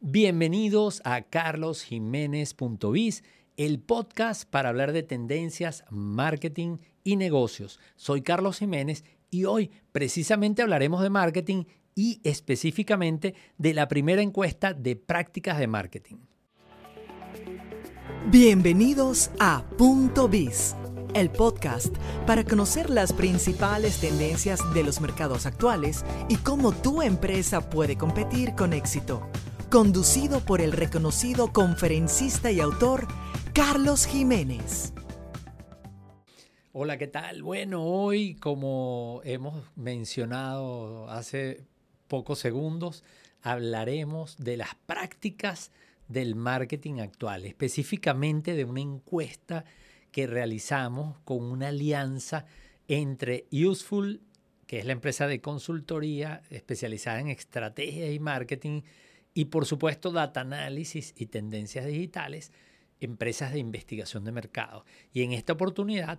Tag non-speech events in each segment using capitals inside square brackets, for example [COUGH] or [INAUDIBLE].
Bienvenidos a carlosjiménez.biz, el podcast para hablar de tendencias, marketing y negocios. Soy Carlos Jiménez y hoy precisamente hablaremos de marketing y específicamente de la primera encuesta de prácticas de marketing. Bienvenidos a Punto Biz, el podcast para conocer las principales tendencias de los mercados actuales y cómo tu empresa puede competir con éxito. Conducido por el reconocido conferencista y autor Carlos Jiménez. Hola, ¿qué tal? Bueno, hoy, como hemos mencionado hace pocos segundos, hablaremos de las prácticas del marketing actual, específicamente de una encuesta que realizamos con una alianza entre Useful, que es la empresa de consultoría especializada en estrategia y marketing, y por supuesto Data Analysis y Tendencias Digitales, empresas de investigación de mercado. Y en esta oportunidad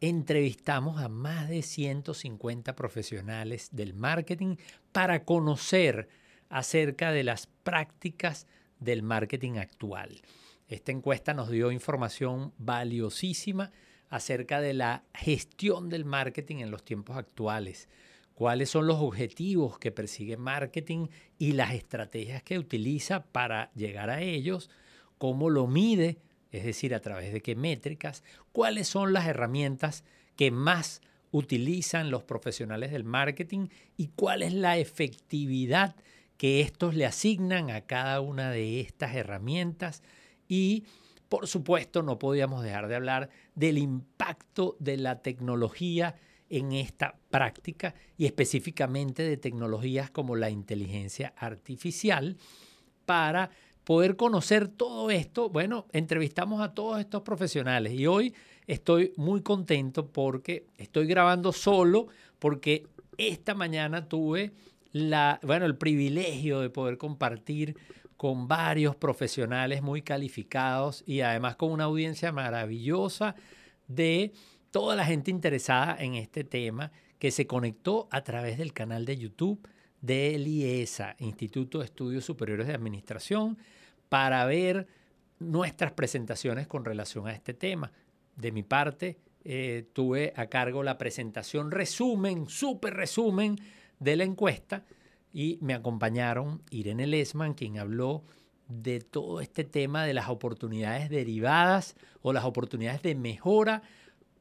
entrevistamos a más de 150 profesionales del marketing para conocer acerca de las prácticas del marketing actual. Esta encuesta nos dio información valiosísima acerca de la gestión del marketing en los tiempos actuales, cuáles son los objetivos que persigue marketing y las estrategias que utiliza para llegar a ellos, cómo lo mide es decir, a través de qué métricas, cuáles son las herramientas que más utilizan los profesionales del marketing y cuál es la efectividad que estos le asignan a cada una de estas herramientas. Y por supuesto no podíamos dejar de hablar del impacto de la tecnología en esta práctica y específicamente de tecnologías como la inteligencia artificial para poder conocer todo esto, bueno, entrevistamos a todos estos profesionales y hoy estoy muy contento porque estoy grabando solo porque esta mañana tuve la, bueno, el privilegio de poder compartir con varios profesionales muy calificados y además con una audiencia maravillosa de toda la gente interesada en este tema que se conectó a través del canal de YouTube del IESA, Instituto de Estudios Superiores de Administración, para ver nuestras presentaciones con relación a este tema. De mi parte, eh, tuve a cargo la presentación resumen, súper resumen de la encuesta y me acompañaron Irene Lesman, quien habló de todo este tema de las oportunidades derivadas o las oportunidades de mejora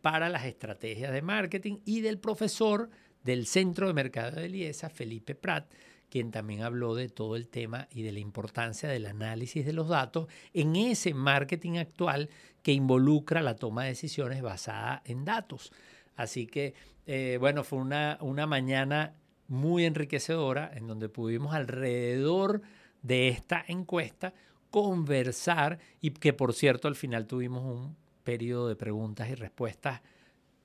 para las estrategias de marketing y del profesor del Centro de Mercado de Liesa, Felipe Prat, quien también habló de todo el tema y de la importancia del análisis de los datos en ese marketing actual que involucra la toma de decisiones basada en datos. Así que, eh, bueno, fue una, una mañana muy enriquecedora en donde pudimos alrededor de esta encuesta conversar y que por cierto al final tuvimos un periodo de preguntas y respuestas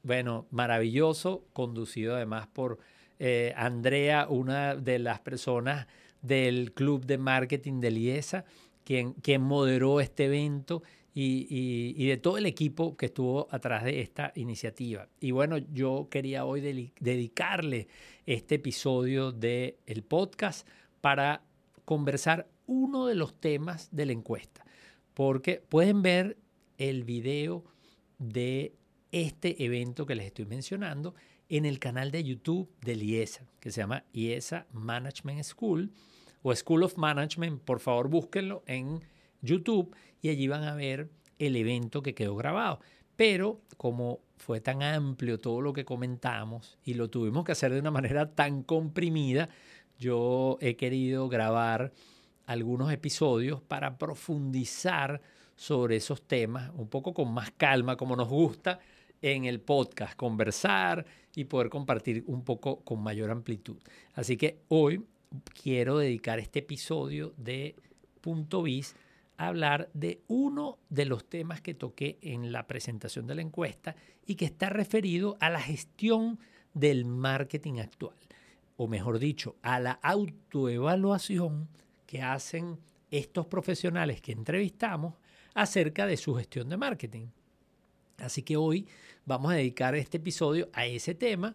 bueno, maravilloso, conducido además por eh, Andrea, una de las personas del Club de Marketing de Liesa, quien, moderó este evento y, y, de todo el equipo que estuvo atrás de esta iniciativa. Y bueno, yo quería hoy dedicarle este episodio del el podcast para conversar uno de los temas de la encuesta, porque pueden ver el video de este evento que les estoy mencionando en el canal de YouTube de IESA, que se llama IESA Management School o School of Management. Por favor, búsquenlo en YouTube y allí van a ver el evento que quedó grabado. Pero como fue tan amplio todo lo que comentamos y lo tuvimos que hacer de una manera tan comprimida, yo he querido grabar algunos episodios para profundizar sobre esos temas un poco con más calma, como nos gusta en el podcast, conversar y poder compartir un poco con mayor amplitud. Así que hoy quiero dedicar este episodio de Punto Bis a hablar de uno de los temas que toqué en la presentación de la encuesta y que está referido a la gestión del marketing actual, o mejor dicho, a la autoevaluación que hacen estos profesionales que entrevistamos acerca de su gestión de marketing. Así que hoy vamos a dedicar este episodio a ese tema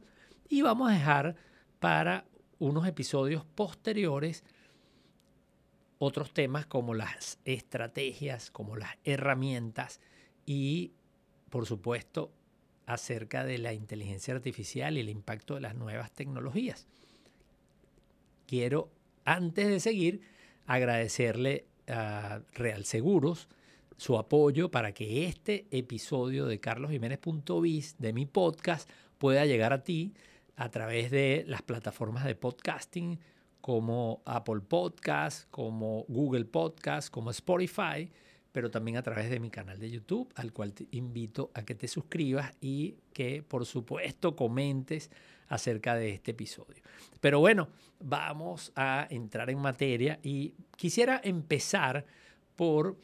y vamos a dejar para unos episodios posteriores otros temas como las estrategias, como las herramientas y, por supuesto, acerca de la inteligencia artificial y el impacto de las nuevas tecnologías. Quiero, antes de seguir, agradecerle a Real Seguros su apoyo para que este episodio de carlosjiménez.biz de mi podcast pueda llegar a ti a través de las plataformas de podcasting como Apple Podcast, como Google Podcast, como Spotify, pero también a través de mi canal de YouTube, al cual te invito a que te suscribas y que por supuesto comentes acerca de este episodio. Pero bueno, vamos a entrar en materia y quisiera empezar por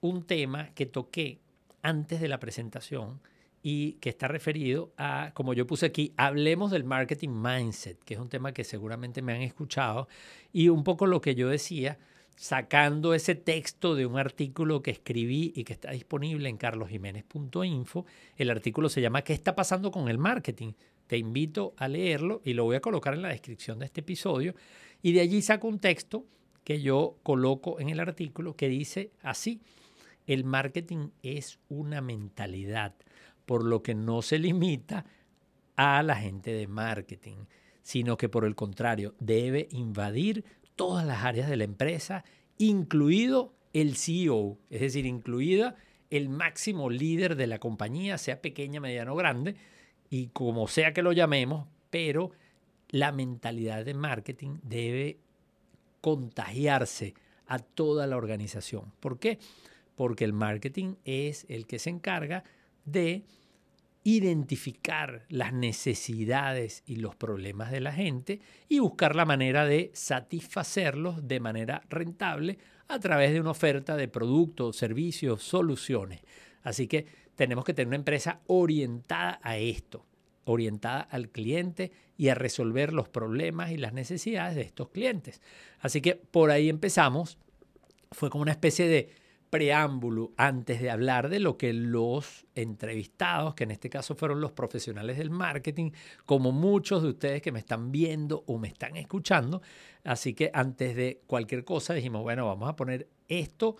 un tema que toqué antes de la presentación y que está referido a, como yo puse aquí, hablemos del marketing mindset, que es un tema que seguramente me han escuchado, y un poco lo que yo decía, sacando ese texto de un artículo que escribí y que está disponible en carlosjiménez.info. El artículo se llama ¿Qué está pasando con el marketing? Te invito a leerlo y lo voy a colocar en la descripción de este episodio. Y de allí saco un texto que yo coloco en el artículo que dice así, el marketing es una mentalidad por lo que no se limita a la gente de marketing, sino que por el contrario debe invadir todas las áreas de la empresa, incluido el CEO, es decir, incluida el máximo líder de la compañía, sea pequeña, mediana o grande, y como sea que lo llamemos, pero la mentalidad de marketing debe contagiarse a toda la organización. ¿Por qué? Porque el marketing es el que se encarga de identificar las necesidades y los problemas de la gente y buscar la manera de satisfacerlos de manera rentable a través de una oferta de productos, servicios, soluciones. Así que tenemos que tener una empresa orientada a esto, orientada al cliente y a resolver los problemas y las necesidades de estos clientes. Así que por ahí empezamos. Fue como una especie de preámbulo antes de hablar de lo que los entrevistados, que en este caso fueron los profesionales del marketing, como muchos de ustedes que me están viendo o me están escuchando. Así que antes de cualquier cosa dijimos, bueno, vamos a poner esto,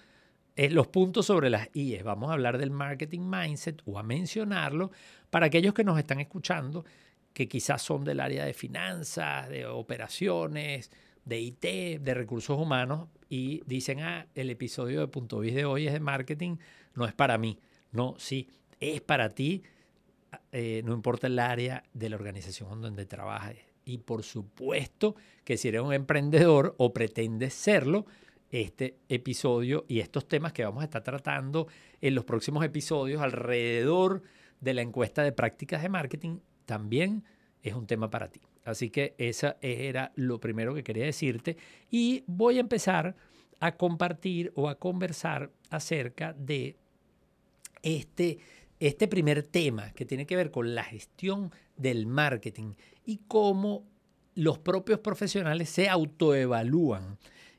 eh, los puntos sobre las IES. Vamos a hablar del marketing mindset o a mencionarlo para aquellos que nos están escuchando, que quizás son del área de finanzas, de operaciones, de IT, de recursos humanos, y dicen, ah, el episodio de Punto Biz de hoy es de marketing, no es para mí. No, sí, es para ti, eh, no importa el área de la organización donde trabajes. Y por supuesto que si eres un emprendedor o pretendes serlo, este episodio y estos temas que vamos a estar tratando en los próximos episodios alrededor de la encuesta de prácticas de marketing también es un tema para ti. Así que esa era lo primero que quería decirte y voy a empezar a compartir o a conversar acerca de este, este primer tema que tiene que ver con la gestión del marketing y cómo los propios profesionales se autoevalúan.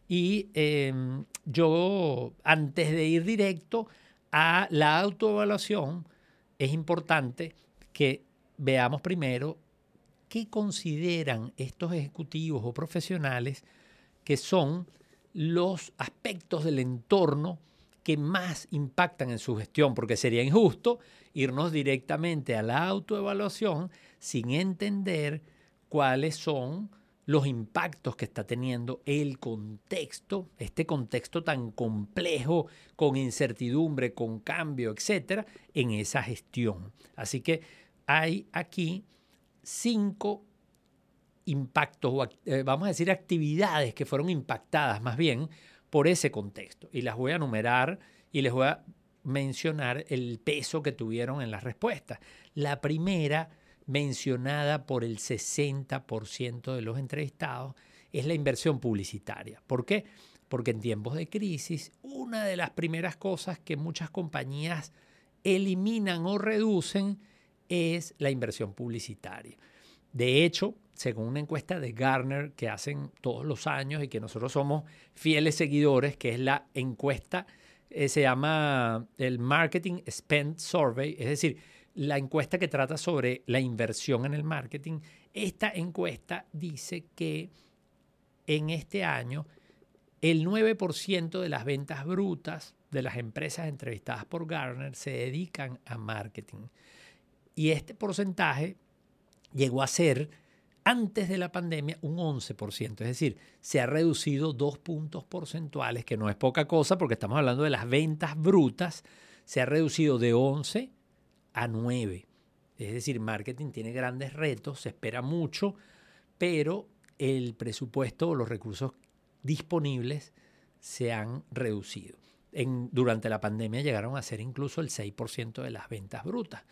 Y em, yo, antes de ir directo a la autoevaluación, es importante que veamos primero ¿qué consideran estos ejecutivos o profesionales que son los aspectos del entorno que más impactan en su gestión? Porque sería injusto irnos directamente a la autoevaluación sin entender cuáles son los impactos que está teniendo el contexto, este contexto tan complejo, con incertidumbre, con cambio, etcétera, en esa gestión. Así que hay aquí cinco impactos, eh, vamos a decir actividades que fueron impactadas más bien por ese contexto. Y las voy a enumerar y les voy a mencionar el peso que tuvieron en las respuestas. La primera, mencionada por el 60% de los entrevistados, es la inversión publicitaria. ¿Por qué? Porque en tiempos de crisis, una de las primeras cosas que muchas compañías eliminan o reducen es la inversión publicitaria. De hecho, según una encuesta de Garner que hacen todos los años y que nosotros somos fieles seguidores, que es la encuesta, eh, se llama el Marketing Spend Survey, es decir, la encuesta que trata sobre la inversión en el marketing. Esta encuesta dice que en este año el 9% de las ventas brutas de las empresas entrevistadas por Gartner se dedican a marketing. Y este porcentaje llegó a ser, antes de la pandemia, un 11%. Es decir, se ha reducido dos puntos porcentuales, que no es poca cosa porque estamos hablando de las ventas brutas, se ha reducido de 11 a 9. Es decir, marketing tiene grandes retos, se espera mucho, pero el presupuesto o los recursos disponibles se han reducido. Durante la pandemia llegaron a ser incluso el 6% de las ventas brutas,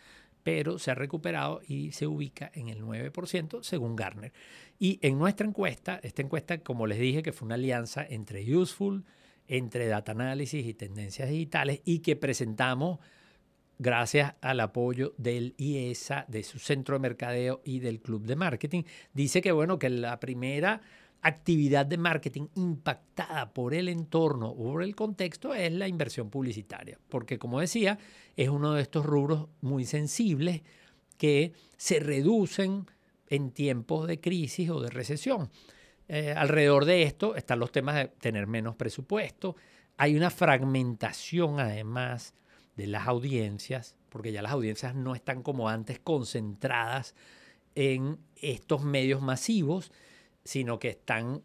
pero se ha recuperado y se ubica en el 9% según Garner. Y en nuestra encuesta, esta encuesta, como les dije, que fue una alianza entre Useful, entre Data Analysis y Tendencias Digitales y que presentamos gracias al apoyo del IESA, de su centro de mercadeo y del club de marketing, dice que bueno, que la primera actividad de marketing impactada por el entorno o por el contexto es la inversión publicitaria, porque como decía, es uno de estos rubros muy sensibles que se reducen en tiempos de crisis o de recesión. Eh, alrededor de esto están los temas de tener menos presupuesto. Hay una fragmentación además de las audiencias, porque ya las audiencias no están como antes concentradas en estos medios masivos, sino que están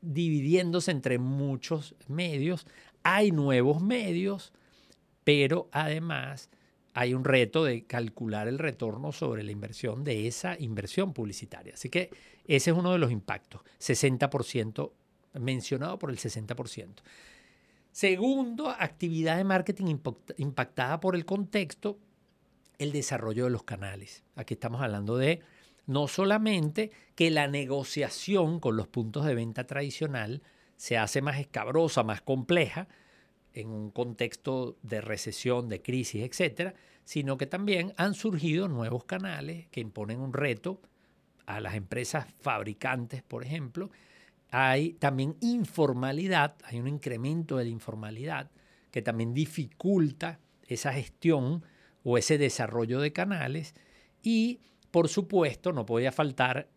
dividiéndose entre muchos medios. Hay nuevos medios, pero además hay un reto de calcular el retorno sobre la inversión de esa inversión publicitaria. Así que ese es uno de los impactos, 60%, mencionado por el 60%. Segundo, actividad de marketing impactada por el contexto, el desarrollo de los canales. Aquí estamos hablando de no solamente que la negociación con los puntos de venta tradicional se hace más escabrosa, más compleja, en un contexto de recesión, de crisis, etcétera, sino que también han surgido nuevos canales que imponen un reto a las empresas fabricantes, por ejemplo. Hay también informalidad, hay un incremento de la informalidad que también dificulta esa gestión o ese desarrollo de canales y por supuesto, no podía faltar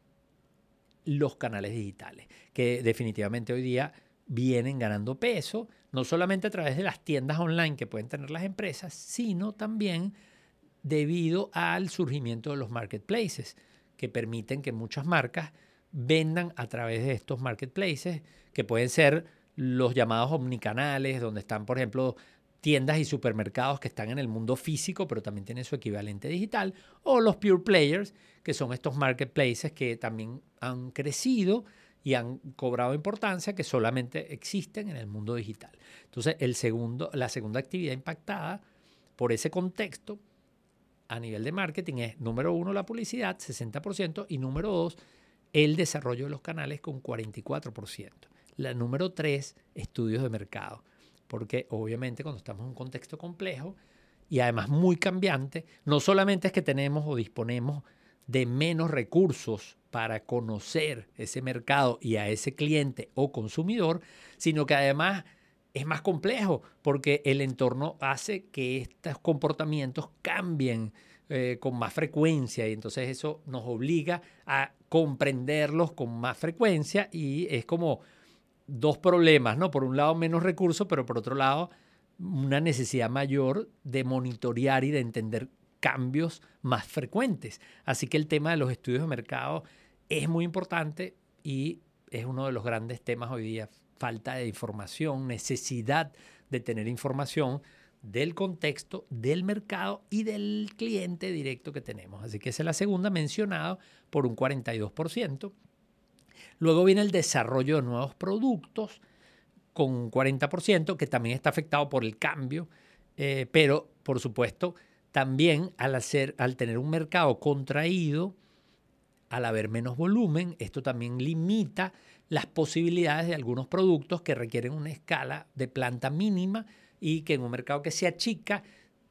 los canales digitales, que definitivamente hoy día vienen ganando peso, no solamente a través de las tiendas online que pueden tener las empresas, sino también debido al surgimiento de los marketplaces, que permiten que muchas marcas vendan a través de estos marketplaces, que pueden ser los llamados omnicanales, donde están, por ejemplo, tiendas y supermercados que están en el mundo físico, pero también tienen su equivalente digital, o los pure players, que son estos marketplaces que también han crecido y han cobrado importancia, que solamente existen en el mundo digital. Entonces, el segundo, la segunda actividad impactada por ese contexto a nivel de marketing es, número uno, la publicidad, 60%, y número dos, el desarrollo de los canales con 44%. La número tres, estudios de mercado porque obviamente cuando estamos en un contexto complejo y además muy cambiante, no solamente es que tenemos o disponemos de menos recursos para conocer ese mercado y a ese cliente o consumidor, sino que además es más complejo porque el entorno hace que estos comportamientos cambien eh, con más frecuencia y entonces eso nos obliga a comprenderlos con más frecuencia y es como dos problemas, ¿no? Por un lado, menos recursos, pero por otro lado, una necesidad mayor de monitorear y de entender cambios más frecuentes. Así que el tema de los estudios de mercado es muy importante y es uno de los grandes temas hoy día. Falta de información, necesidad de tener información del contexto, del mercado y del cliente directo que tenemos. Así que esa es la segunda mencionada por un 42%. Luego viene el desarrollo de nuevos productos con un 40%, que también está afectado por el cambio, eh, pero por supuesto también al, al tener un mercado contraído, al haber menos volumen, esto también limita las posibilidades de algunos productos que requieren una escala de planta mínima y que en un mercado que se achica,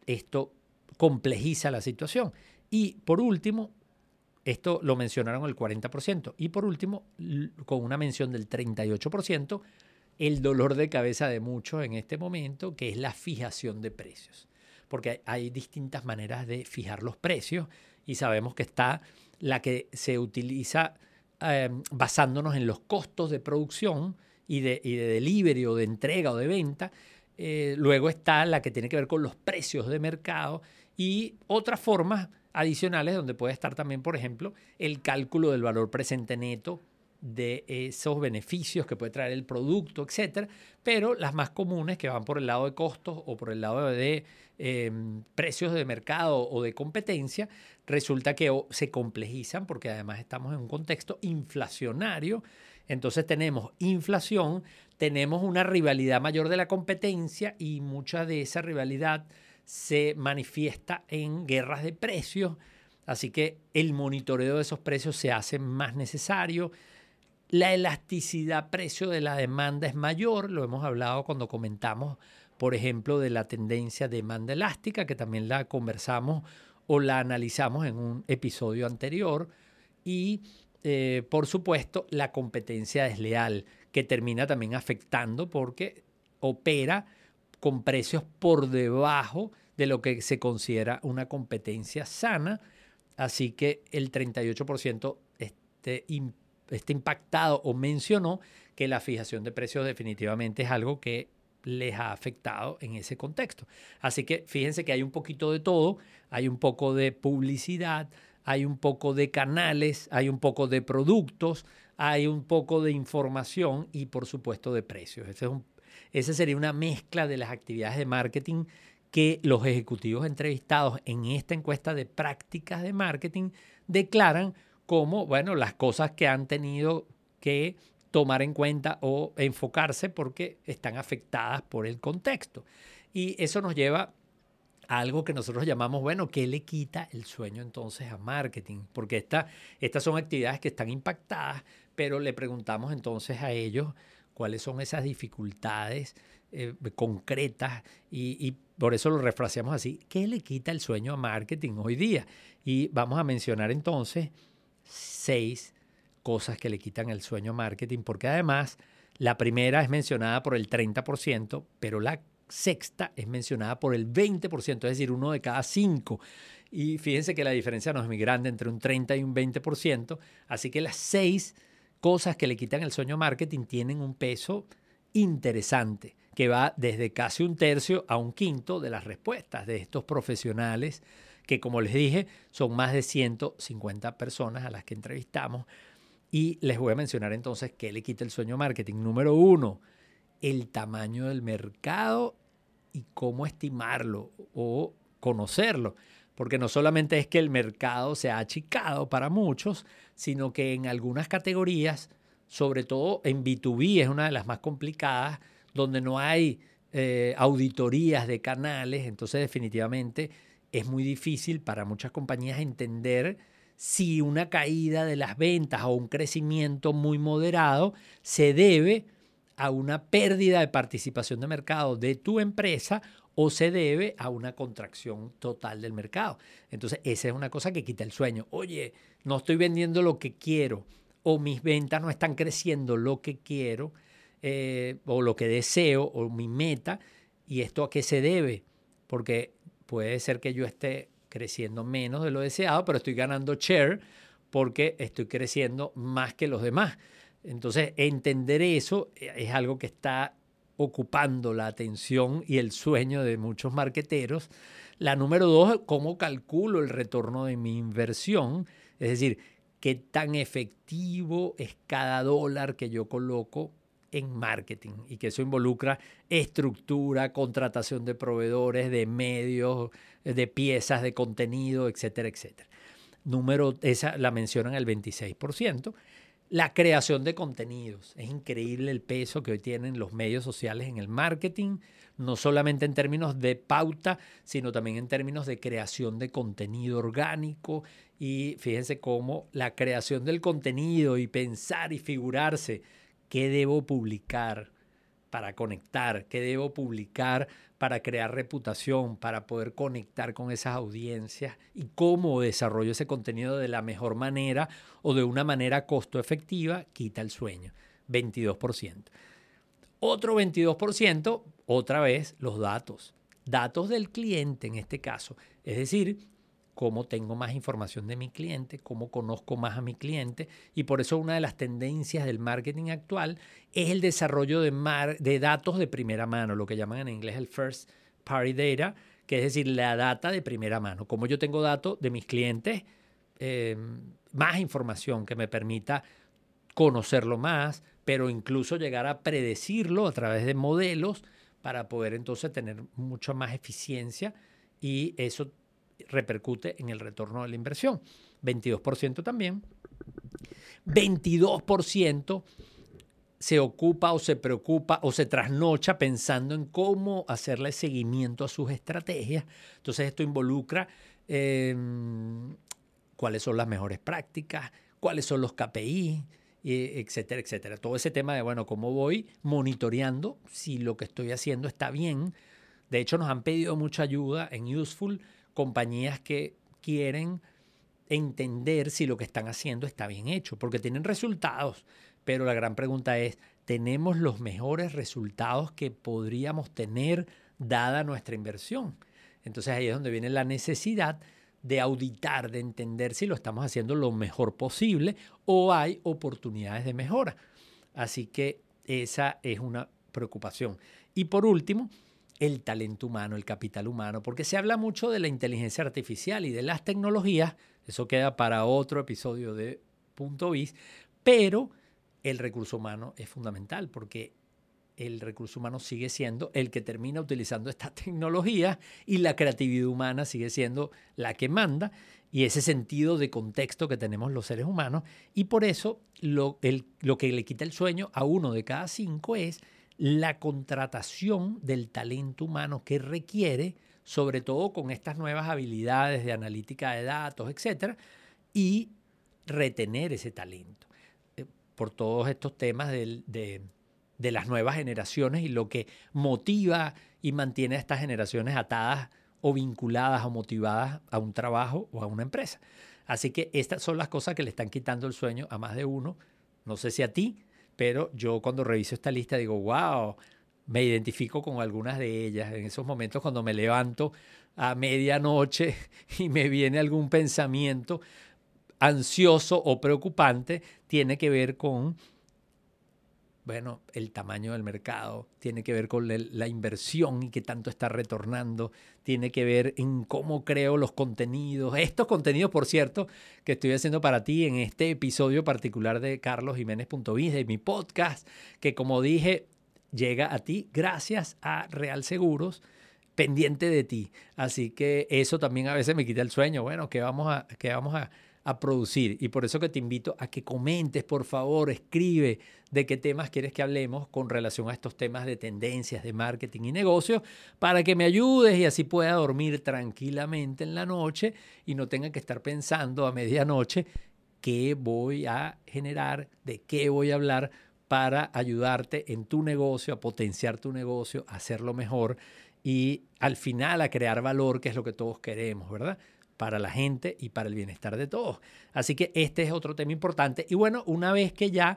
esto complejiza la situación. Y por último, esto lo mencionaron el 40%. Y por último, con una mención del 38%, el dolor de cabeza de muchos en este momento, que es la fijación de precios. Porque hay distintas maneras de fijar los precios y sabemos que está la que se utiliza em, basándonos en los costos de producción y de, y de delivery o de entrega o de venta. Eh, luego está la que tiene que ver con los precios de mercado y otras formas adicionales donde puede estar también, por ejemplo, el cálculo del valor presente neto de esos beneficios que puede traer el producto, etcétera, pero las más comunes que van por el lado de costos o por el lado de em, precios de mercado o de competencia, resulta que se complejizan porque además estamos en un contexto inflacionario. Entonces tenemos inflación, tenemos una rivalidad mayor de la competencia y mucha de esa rivalidad se manifiesta en guerras de precios. Así que el monitoreo de esos precios se hace más necesario la elasticidad precio de la demanda es mayor, lo hemos hablado cuando comentamos, por ejemplo, de la tendencia demanda elástica, que también la conversamos o la analizamos en un episodio anterior. Y, eh, por supuesto, la competencia desleal, que termina también afectando porque opera con precios por debajo de lo que se considera una competencia sana. Así que el 38% este, está impactado o mencionó que la fijación de precios definitivamente es algo que les ha afectado en ese contexto. Así que fíjense que hay un poquito de todo, hay un poco de publicidad, hay un poco de canales, hay un poco de productos, hay un poco de información y por supuesto de precios. Ese, es ese sería una mezcla de las actividades de marketing que los ejecutivos entrevistados en esta encuesta de prácticas de marketing declaran como, bueno, las cosas que han tenido que tomar en cuenta o enfocarse porque están afectadas por el contexto. Y eso nos lleva a algo que nosotros llamamos, bueno, ¿qué le quita el sueño entonces a marketing? Porque estas son actividades que están impactadas, pero le preguntamos entonces a ellos cuáles son esas dificultades eh, concretas y, y, por eso lo refraseamos así, ¿qué le quita el sueño a marketing hoy día? Y vamos a mencionar entonces seis cosas que le quitan el sueño marketing, porque además la primera es mencionada por el 30%, pero la sexta es mencionada por el 20%, es decir, uno de cada cinco. Y fíjense que la diferencia no es muy grande entre un 30 y un 20%, así que las seis cosas que le quitan el sueño marketing tienen un peso interesante, que va desde casi un tercio a un quinto de las respuestas de estos profesionales que como les dije, son más de 150 personas a las que entrevistamos. Y les voy a mencionar entonces qué le quita el sueño marketing. Número uno, el tamaño del mercado y cómo estimarlo o conocerlo. Porque no solamente es que el mercado se ha achicado para muchos, sino que en algunas categorías, sobre todo en B2B, es una de las más complicadas, donde no hay eh, auditorías de canales, entonces definitivamente es muy difícil para muchas compañías entender si una caída de las ventas o un crecimiento muy moderado se debe a una pérdida de participación de mercado de tu empresa o se debe a una contracción total del mercado. Entonces, esa es una cosa que quita el sueño. Oye, no estoy vendiendo lo que quiero o mis ventas no están creciendo lo que quiero eh, o lo que deseo o mi meta. ¿Y esto a qué se debe? Porque puede ser que yo esté creciendo menos de lo deseado, pero estoy ganando share porque estoy creciendo más que los demás. Entonces, entender eso es algo que está ocupando la atención y el sueño de muchos marqueteros. La número dos, cómo calculo el retorno de mi inversión, es decir, qué tan efectivo es cada dólar que yo coloco en marketing y que eso involucra estructura, contratación de proveedores, de medios, de piezas, de contenido, etcétera, etcétera. Número, esa la mencionan el 26%. La creación de contenidos. Es increíble el peso que hoy tienen los medios sociales en el marketing, no solamente en términos de pauta, sino también en términos de creación de contenido orgánico. Y fíjense cómo la creación del contenido y pensar y figurarse qué debo publicar para conectar, qué debo publicar para crear reputación, para poder conectar con esas audiencias y cómo desarrollo ese contenido de la mejor manera o de una manera costo efectiva, quita el sueño, 22%. Otro 22%, otra vez, los datos. Datos del cliente en este caso. Es decir, cómo tengo más información de mi cliente, cómo conozco más a mi cliente. Y por eso una de las tendencias del marketing actual es el desarrollo de, de datos de primera mano, lo que llaman en inglés el first party data, que es decir, la data de primera mano. Como yo tengo datos de mis clientes, eh, más información que me permita conocerlo más, pero incluso llegar a predecirlo a través de modelos para poder entonces tener mucha más eficiencia y eso repercute en el retorno de la inversión. 22% también. 22% se ocupa o se preocupa o se trasnocha pensando en cómo hacerle seguimiento a sus estrategias. Entonces esto involucra em, cuáles son las mejores prácticas, cuáles son los KPI, etcétera, etcétera. Todo ese tema de, bueno, cómo voy monitoreando si lo que estoy haciendo está bien. De hecho, nos han pedido mucha ayuda en Useful compañías que quieren entender si lo que están haciendo está bien hecho, porque tienen resultados, pero la gran pregunta es, ¿tenemos los mejores resultados que podríamos tener dada nuestra inversión? Entonces ahí es donde viene la necesidad de auditar, de entender si lo estamos haciendo lo mejor posible o hay oportunidades de mejora. Así que esa es una preocupación. Y por último, el talento humano, el capital humano, porque se habla mucho de la inteligencia artificial y de las tecnologías, eso queda para otro episodio de Punto Bis, pero el recurso humano es fundamental porque el recurso humano sigue siendo el que termina utilizando esta [LAUGHS] tecnología y la creatividad humana sigue siendo la que manda y ese sentido de contexto que tenemos los seres humanos. Y por eso lo, lo que le quita el sueño a uno de cada cinco es la contratación del talento humano que requiere, sobre todo con estas nuevas habilidades de analítica de datos, etcétera, y retener ese talento. Eh, por todos estos temas de de las nuevas generaciones y lo que motiva y mantiene a estas generaciones atadas o vinculadas o motivadas a un trabajo o a una empresa. Así que estas son las cosas que le están quitando el sueño a más de uno. No sé si a ti, pero yo cuando reviso esta lista digo, wow, me identifico con algunas de ellas. En esos momentos cuando me levanto a medianoche [LAUGHS] y me viene algún pensamiento ansioso o preocupante, tiene que ver con bueno, el tamaño del mercado, tiene que ver con la inversión y qué tanto está retornando, tiene que ver en cómo creo los contenidos. Estos contenidos, por cierto, que estoy haciendo para ti en este episodio particular de carlosjiménez.biz, de mi podcast, que como dije, llega a ti gracias a Real Seguros pendiente de ti. Así que eso también a veces me quita el sueño. Bueno, ¿qué vamos a, qué vamos a, a producir. Y por eso que te invito a que comentes, por favor, escribe de qué temas quieres que hablemos con relación a estos temas de tendencias de marketing y negocio, para que me ayudes y así pueda dormir tranquilamente en la noche y no tenga que estar pensando a medianoche qué voy a generar, de qué voy a hablar para ayudarte en tu negocio, a potenciar tu negocio, a hacerlo mejor y al final a crear valor, que es lo que todos queremos, ¿verdad? Para la gente y para el bienestar de todos. Así que este es otro tema importante. Y bueno, una vez que ya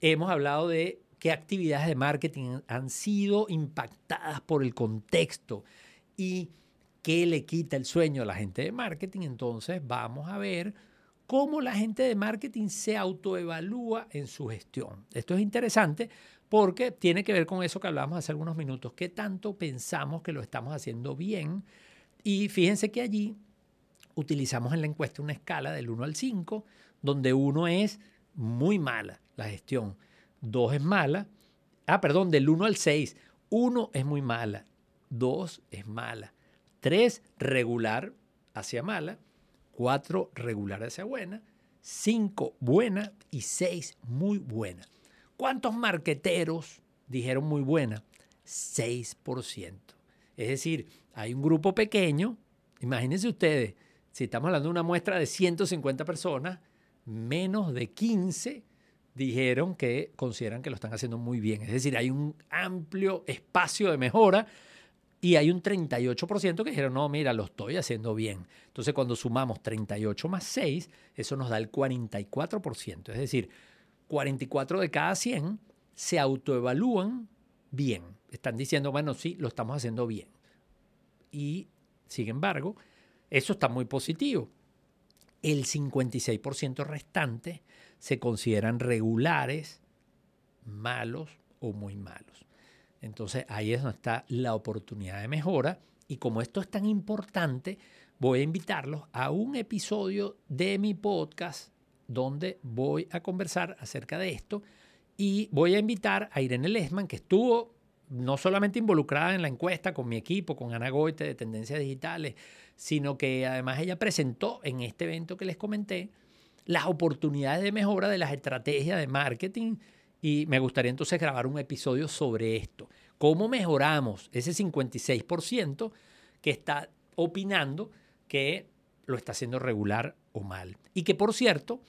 hemos hablado de qué actividades de marketing han sido impactadas por el contexto y qué le quita el sueño a la gente de marketing, entonces vamos a ver cómo la gente de marketing se autoevalúa en su gestión. Esto es interesante porque tiene que ver con eso que hablábamos hace algunos minutos, qué tanto pensamos que lo estamos haciendo bien. Y fíjense que allí utilizamos en la encuesta una escala del 1 al 5, donde 1 es muy mala la gestión, 2 es mala, ah, perdón, del 1 al 6, 1 es muy mala, 2 es mala, 3 regular hacia mala, 4 regular hacia buena, 5 buena y 6 muy buena. ¿Cuántos marqueteros dijeron muy buena? 6%. Es decir, hay un grupo pequeño, imagínense ustedes, si estamos hablando de una muestra de 150 personas, menos de 15 dijeron que consideran que lo están haciendo muy bien. Es decir, hay un amplio espacio de mejora y hay un 38% que dijeron, no, mira, lo estoy haciendo bien. Entonces, cuando sumamos 38 más 6, eso nos da el 44%. Es decir, 44 de cada 100 se autoevalúan bien. Están diciendo, bueno, sí, lo estamos haciendo bien. Y, sin embargo, Eso está muy positivo. El 56% restante se consideran regulares, malos o muy malos. Entonces ahí es donde está la oportunidad de mejora. Y como esto es tan importante, voy a invitarlos a un episodio de mi podcast donde voy a conversar acerca de esto y voy a invitar a Irene Lesman, que estuvo no solamente involucrada en la encuesta con mi equipo, con Ana Goite de Tendencias Digitales, sino que además ella presentó en este evento que les comenté las oportunidades de mejora de las estrategias de marketing y me gustaría entonces grabar un episodio sobre esto. ¿Cómo mejoramos ese 56% que está opinando que lo está haciendo regular o mal? Y que por cierto,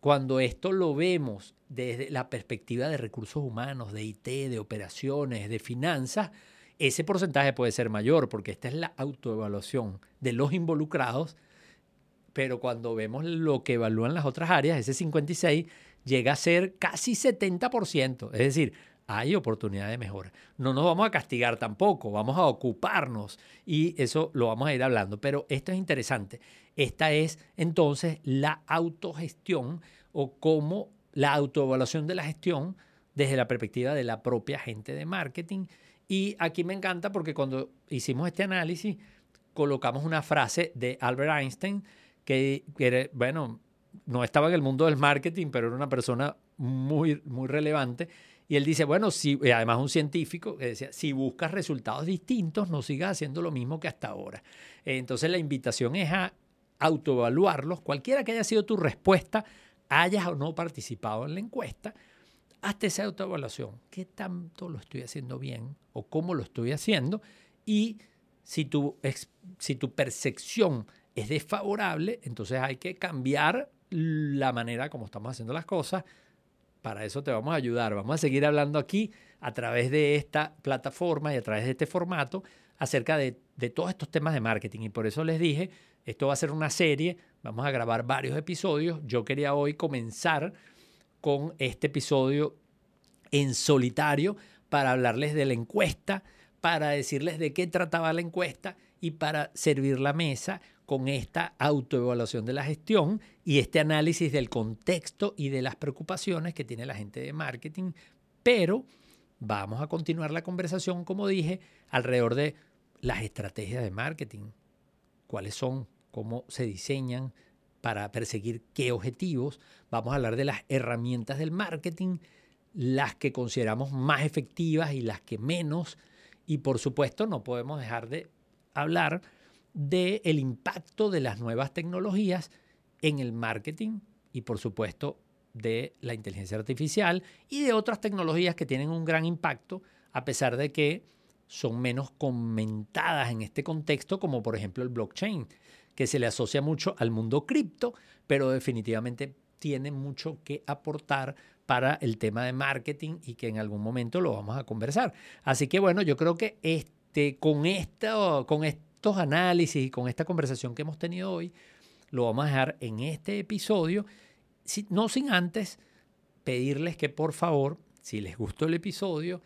cuando esto lo vemos desde la perspectiva de recursos humanos, de IT, de operaciones, de finanzas, ese porcentaje puede ser mayor porque esta es la autoevaluación de los involucrados, pero cuando vemos lo que evalúan las otras áreas, ese 56 llega a ser casi 70%, es decir, hay oportunidad de mejora. No nos vamos a castigar tampoco, vamos a ocuparnos y eso lo vamos a ir hablando, pero esto es interesante. Esta es entonces la autogestión o cómo la autoevaluación de la gestión desde la perspectiva de la propia gente de marketing. Y aquí me encanta porque cuando hicimos este análisis, colocamos una frase de Albert Einstein que, bueno, no estaba en el mundo del marketing, pero era una persona muy, muy relevante. Y él dice, bueno, si, además un científico que decía, si buscas resultados distintos, no sigas haciendo lo mismo que hasta ahora. Entonces la invitación es a autoevaluarlos, cualquiera que haya sido tu respuesta hayas o no participado en la encuesta, hazte esa autoevaluación. ¿Qué tanto lo estoy haciendo bien o cómo lo estoy haciendo? Y si tu, si tu percepción es desfavorable, entonces hay que cambiar la manera como estamos haciendo las cosas. Para eso te vamos a ayudar. Vamos a seguir hablando aquí a través de esta plataforma y a través de este formato acerca de, de todos estos temas de marketing. Y por eso les dije, esto va a ser una serie Vamos a grabar varios episodios. Yo quería hoy comenzar con este episodio en solitario para hablarles de la encuesta, para decirles de qué trataba la encuesta y para servir la mesa con esta autoevaluación de la gestión y este análisis del contexto y de las preocupaciones que tiene la gente de marketing. Pero vamos a continuar la conversación, como dije, alrededor de las estrategias de marketing. ¿Cuáles son? cómo se diseñan para perseguir qué objetivos. Vamos a hablar de las herramientas del marketing, las que consideramos más efectivas y las que menos. Y por supuesto no podemos dejar de hablar del el impacto de las nuevas tecnologías en el marketing y por supuesto de la inteligencia artificial y de otras tecnologías que tienen un gran impacto a pesar de que son menos comentadas en este contexto como por ejemplo el blockchain que se le asocia mucho al mundo cripto, pero definitivamente tiene mucho que aportar para el tema de marketing y que en algún momento lo vamos a conversar. Así que bueno, yo creo que este, con, esto, con estos análisis y con esta conversación que hemos tenido hoy, lo vamos a dejar en este episodio, no sin antes pedirles que por favor, si les gustó el episodio,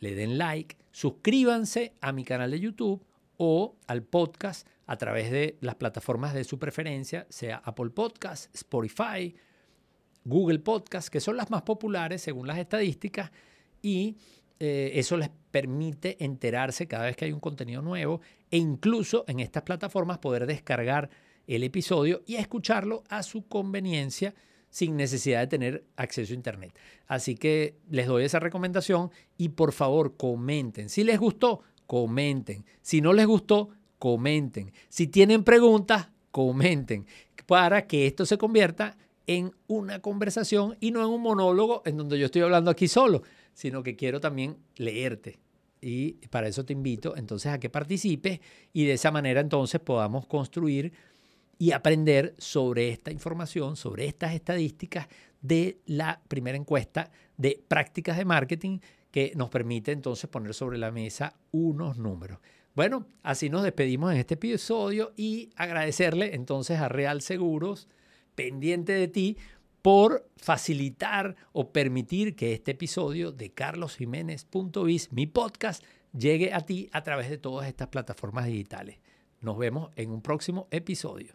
le den like, suscríbanse a mi canal de YouTube o al podcast a través de las plataformas de su preferencia, sea Apple Podcast, Spotify, Google Podcast, que son las más populares según las estadísticas, y eh, eso les permite enterarse cada vez que hay un contenido nuevo e incluso en estas plataformas poder descargar el episodio y escucharlo a su conveniencia sin necesidad de tener acceso a Internet. Así que les doy esa recomendación y por favor comenten. Si les gustó, comenten. Si no les gustó, comenten. Si tienen preguntas, comenten para que esto se convierta en una conversación y no en un monólogo en donde yo estoy hablando aquí solo, sino que quiero también leerte. Y para eso te invito entonces a que participes y de esa manera entonces podamos construir y aprender sobre esta información, sobre estas estadísticas de la primera encuesta de prácticas de marketing que nos permite entonces poner sobre la mesa unos números. Bueno, así nos despedimos en este episodio y agradecerle entonces a Real Seguros, pendiente de ti, por facilitar o permitir que este episodio de carlosjiménez.biz, mi podcast, llegue a ti a través de todas estas plataformas digitales. Nos vemos en un próximo episodio.